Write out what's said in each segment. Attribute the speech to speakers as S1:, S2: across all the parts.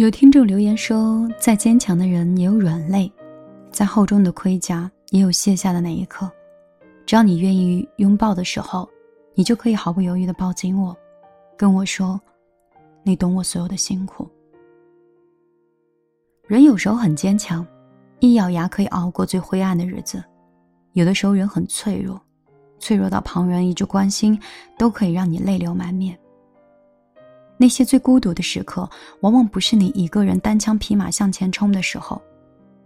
S1: 有听众留言说，再坚强的人也有软肋，再厚重的盔甲也有卸下的那一刻。只要你愿意拥抱的时候，你就可以毫不犹豫的抱紧我，跟我说，你懂我所有的辛苦。人有时候很坚强，一咬牙可以熬过最灰暗的日子；有的时候人很脆弱，脆弱到旁人一句关心都可以让你泪流满面。那些最孤独的时刻，往往不是你一个人单枪匹马向前冲的时候，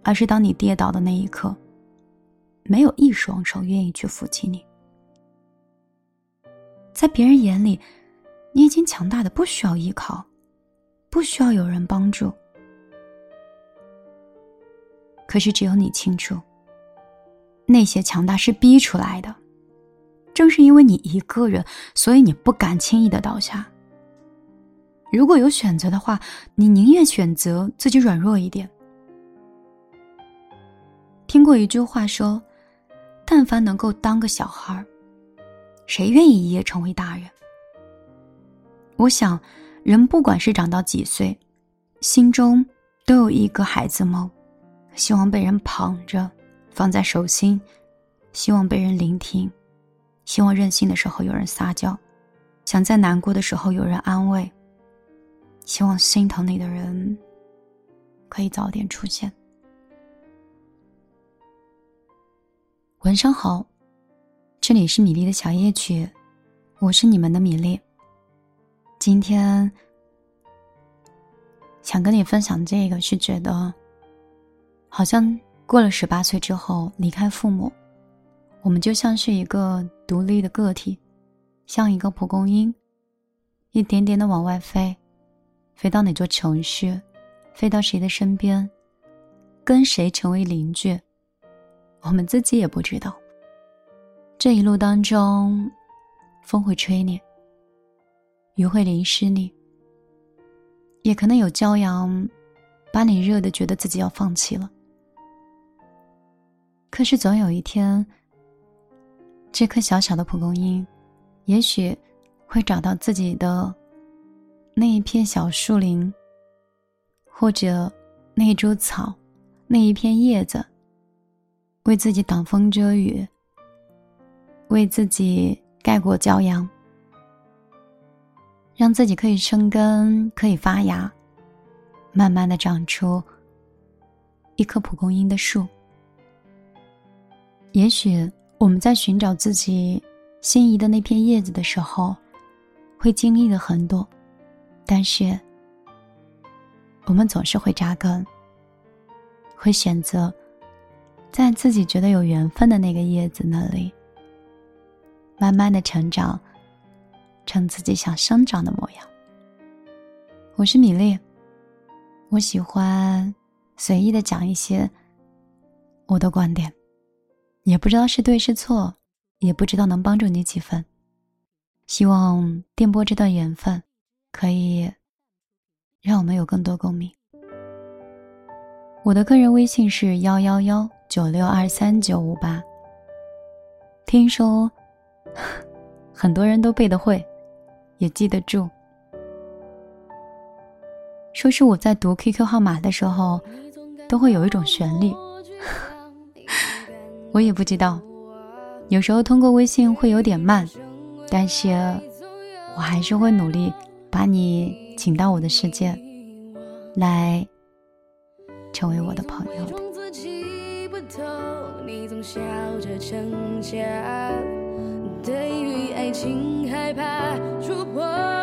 S1: 而是当你跌倒的那一刻，没有一双手愿意去扶起你。在别人眼里，你已经强大的不需要依靠，不需要有人帮助。可是只有你清楚，那些强大是逼出来的。正是因为你一个人，所以你不敢轻易的倒下。如果有选择的话，你宁愿选择自己软弱一点。听过一句话说：“但凡能够当个小孩儿，谁愿意一夜成为大人？”我想，人不管是长到几岁，心中都有一个孩子梦，希望被人捧着，放在手心，希望被人聆听，希望任性的时候有人撒娇，想在难过的时候有人安慰。希望心疼你的人可以早点出现。晚上好，这里是米粒的小夜曲，我是你们的米粒。今天想跟你分享这个，是觉得好像过了十八岁之后离开父母，我们就像是一个独立的个体，像一个蒲公英，一点点的往外飞。飞到哪座城市，飞到谁的身边，跟谁成为邻居，我们自己也不知道。这一路当中，风会吹你，雨会淋湿你，也可能有骄阳，把你热的觉得自己要放弃了。可是总有一天，这颗小小的蒲公英，也许会找到自己的。那一片小树林，或者那一株草，那一片叶子，为自己挡风遮雨，为自己盖过骄阳，让自己可以生根，可以发芽，慢慢的长出一棵蒲公英的树。也许我们在寻找自己心仪的那片叶子的时候，会经历了很多。但是，我们总是会扎根，会选择在自己觉得有缘分的那个叶子那里，慢慢的成长，成自己想生长的模样。我是米粒，我喜欢随意的讲一些我的观点，也不知道是对是错，也不知道能帮助你几分。希望电波这段缘分。可以让我们有更多共鸣。我的个人微信是幺幺幺九六二三九五八。听说 很多人都背得会，也记得住。说是我在读 QQ 号码的时候，都会有一种旋律。我也不知道，有时候通过微信会有点慢，但是我还是会努力。把你请到我的世界，来成为我的朋友的。对于爱情害怕触碰，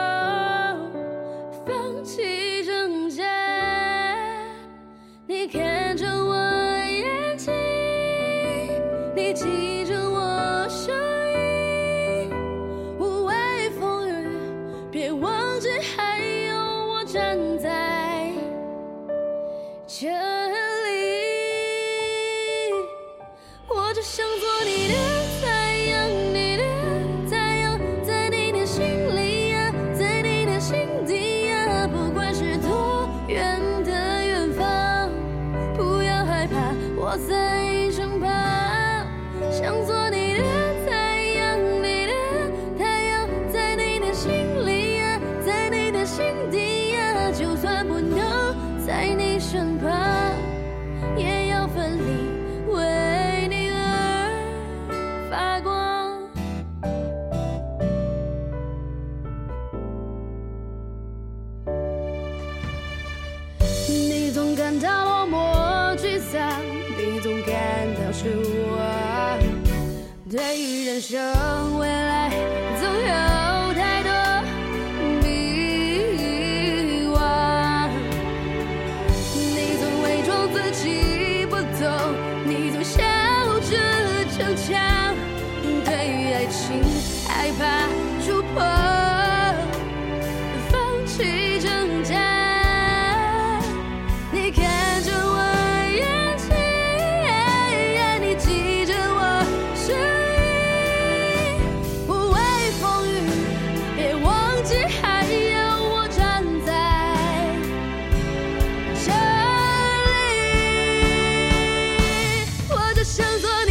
S2: 人生未来总有太多迷惘。你总伪装自己不懂，你总笑着逞强，对于爱情害怕想做你